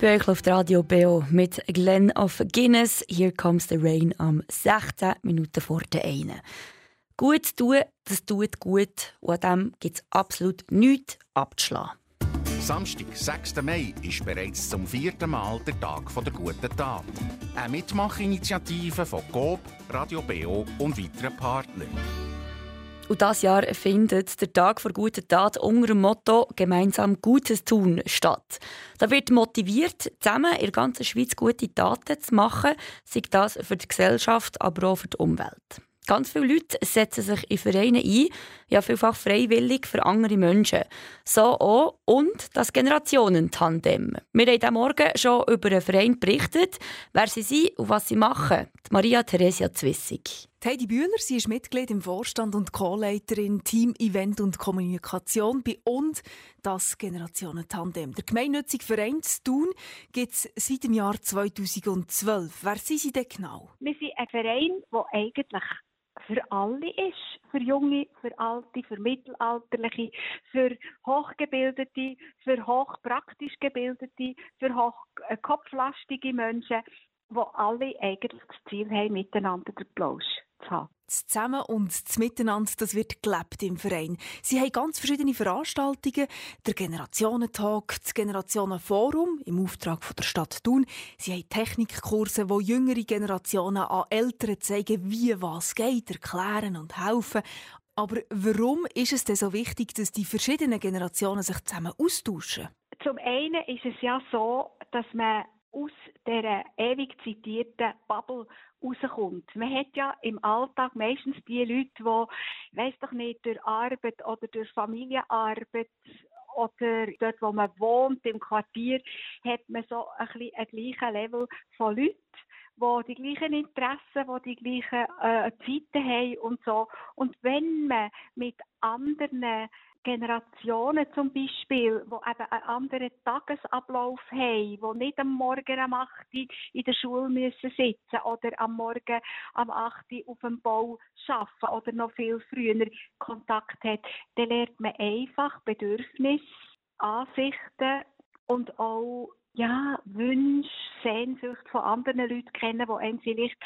Bei euch auf Radio BO mit Glenn of Guinness. Here comes the rain am 16 Minuten vor der einen. Gut tun, das tut gut. Und an dem gibt es absolut nichts abzuschlagen. Samstag, 6. Mai, ist bereits zum vierten Mal der Tag der guten Tat. Eine Mitmachinitiative von GOB, Radio BO und weiteren Partnern. Und das Jahr findet der Tag vor guten Tat unter dem Motto «Gemeinsam Gutes tun» statt. Da wird motiviert, zusammen in der ganzen Schweiz gute Taten zu machen, sei das für die Gesellschaft, aber auch für die Umwelt. Ganz viele Leute setzen sich in Vereine ein, ja vielfach freiwillig für andere Menschen. So auch und das Generationentandem. Wir haben heute Morgen schon über einen Verein berichtet, wer sie sind und was sie machen. Maria Theresia Zwissig. Heidi Bühler, sie ist Mitglied im Vorstand und Co-Leiterin Team Event und Kommunikation bei und das Generationentandem. Der gemeinnützige Verein Thun gibt es seit dem Jahr 2012. Wer sind Sie denn genau? Wir sind ein Verein, der eigentlich für alle ist. Für Junge, für Alte, für Mittelalterliche, für Hochgebildete, für hochpraktisch Gebildete, für hochkopflastige Menschen, die alle eigentlich das Ziel haben, miteinander den Plausch zu haben. Das Zusammen und das Miteinander, das wird gelebt im Verein. Sie haben ganz verschiedene Veranstaltungen. Der Generationentag, das Generationenforum im Auftrag von der Stadt Thun. Sie haben Technikkurse, wo jüngere Generationen an Eltern zeigen, wie was geht, erklären und helfen. Aber warum ist es denn so wichtig, dass die verschiedenen Generationen sich zusammen austauschen? Zum einen ist es ja so, dass man aus dieser ewig zitierten Bubble rauskommt. Man hat ja im Alltag meistens die Leute, die, weiß doch nicht, durch Arbeit oder durch Familienarbeit oder dort, wo man wohnt, im Quartier, hat man so ein bisschen ein gleiches Level von Leuten die die gleichen Interessen, die die gleichen äh, Zeiten haben und so. Und wenn man mit anderen Generationen zum Beispiel, die eben einen anderen Tagesablauf haben, die nicht am Morgen um 8 Uhr in der Schule müssen sitzen oder am Morgen am 8 Uhr auf dem Bau arbeiten oder noch viel früher Kontakt hat, dann lernt man einfach Bedürfnisse, Ansichten und auch ja, Wünsche, Sehnsucht von anderen Leuten kennen, die einem vielleicht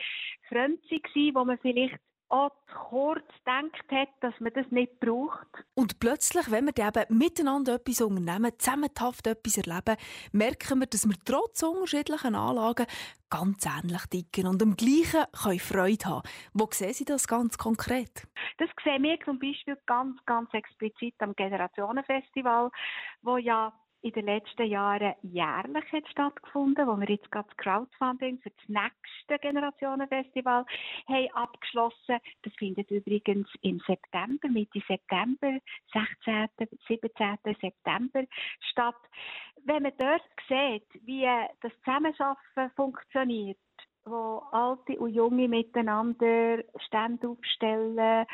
fremd waren, wo man vielleicht auch kurz gedacht hat, dass man das nicht braucht. Und plötzlich, wenn wir eben miteinander etwas unternehmen, zusammenhaft etwas erleben, merken wir, dass wir trotz unterschiedlichen Anlagen ganz ähnlich ticken und am Gleichen können Freude haben. Wo sehen Sie das ganz konkret? Das sehen wir zum Beispiel ganz, ganz explizit am Generationenfestival, wo ja in den letzten Jahren jährlich hat stattgefunden, wo wir jetzt gerade das Crowdfunding für das nächste Generationenfestival haben abgeschlossen. Das findet übrigens im September, Mitte September, 16. 17. September statt. Wenn man dort sieht, wie das Zusammenarbeiten funktioniert, wo Alte und Junge miteinander Stände aufstellen,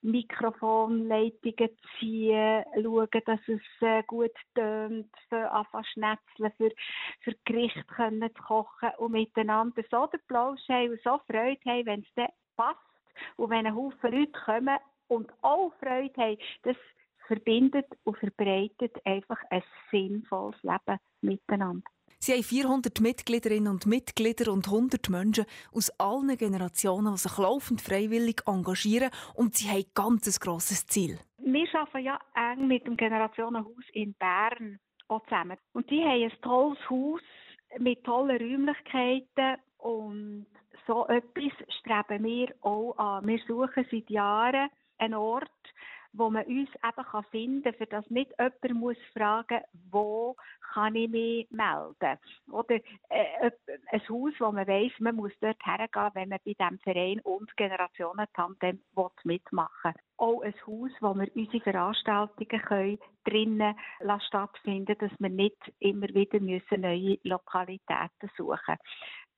Mikrofonleitungen ziehen, schauen, dass es äh, gut tönt, für schnetzeln, für, für Gericht können zu kochen und miteinander so den Plausch haben und so Freude haben, wenn es dann passt und wenn ein Haufen Leute kommen und auch Freude haben, das verbindet und verbreitet einfach ein sinnvolles Leben miteinander. Sie haben 400 Mitgliederinnen und Mitglieder und 100 Menschen aus allen Generationen, die sich laufend freiwillig engagieren und sie haben ganz ein grosses Ziel. Wir arbeiten ja eng mit dem Generationenhaus in Bern auch zusammen. Und die haben ein tolles Haus mit tollen Räumlichkeiten und so etwas streben wir auch an. Wir suchen seit Jahren einen Ort, wo man uns eben finden kann, für das nicht jemand muss fragen wo kann ich mich melden. Oder äh, ein Haus, wo man weiss, man muss dort hergehen, wenn man bei diesem Verein und Generationentandem mitmachen will. Auch ein Haus, wo wir unsere Veranstaltungen können, drinnen stattfinden dass wir nicht immer wieder müssen neue Lokalitäten suchen müssen.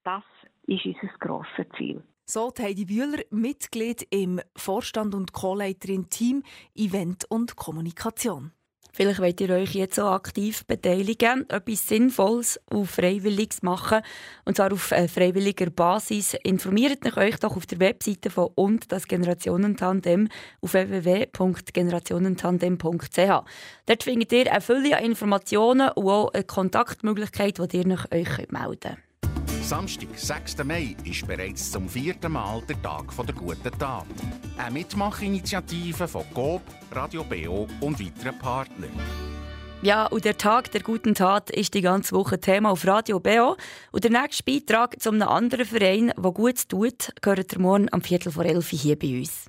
Das ist unser grosses Ziel. So Heidi Bühler, Mitglied im Vorstand und Co-Leiterin Team Event und Kommunikation. Vielleicht wollt ihr euch jetzt so aktiv beteiligen, etwas Sinnvolles und Freiwilliges machen. Und zwar auf äh, freiwilliger Basis. Informiert euch doch auf der Webseite von und das Generationentandem auf www.generationentandem.ch. Dort findet ihr eine Fülle an Informationen und auch eine Kontaktmöglichkeit, wo ihr euch melden könnt. Samstag, 6. Mai, ist bereits zum vierten Mal der Tag der guten Tat. Eine Mitmachinitiative von GOB, Radio BO und weiteren Partnern. Ja, und der Tag der guten Tat ist die ganze Woche Thema auf Radio BO. Und der nächste Beitrag zu einem anderen Verein, der gut tut, gehört morgen am Viertel vor elf hier bei uns.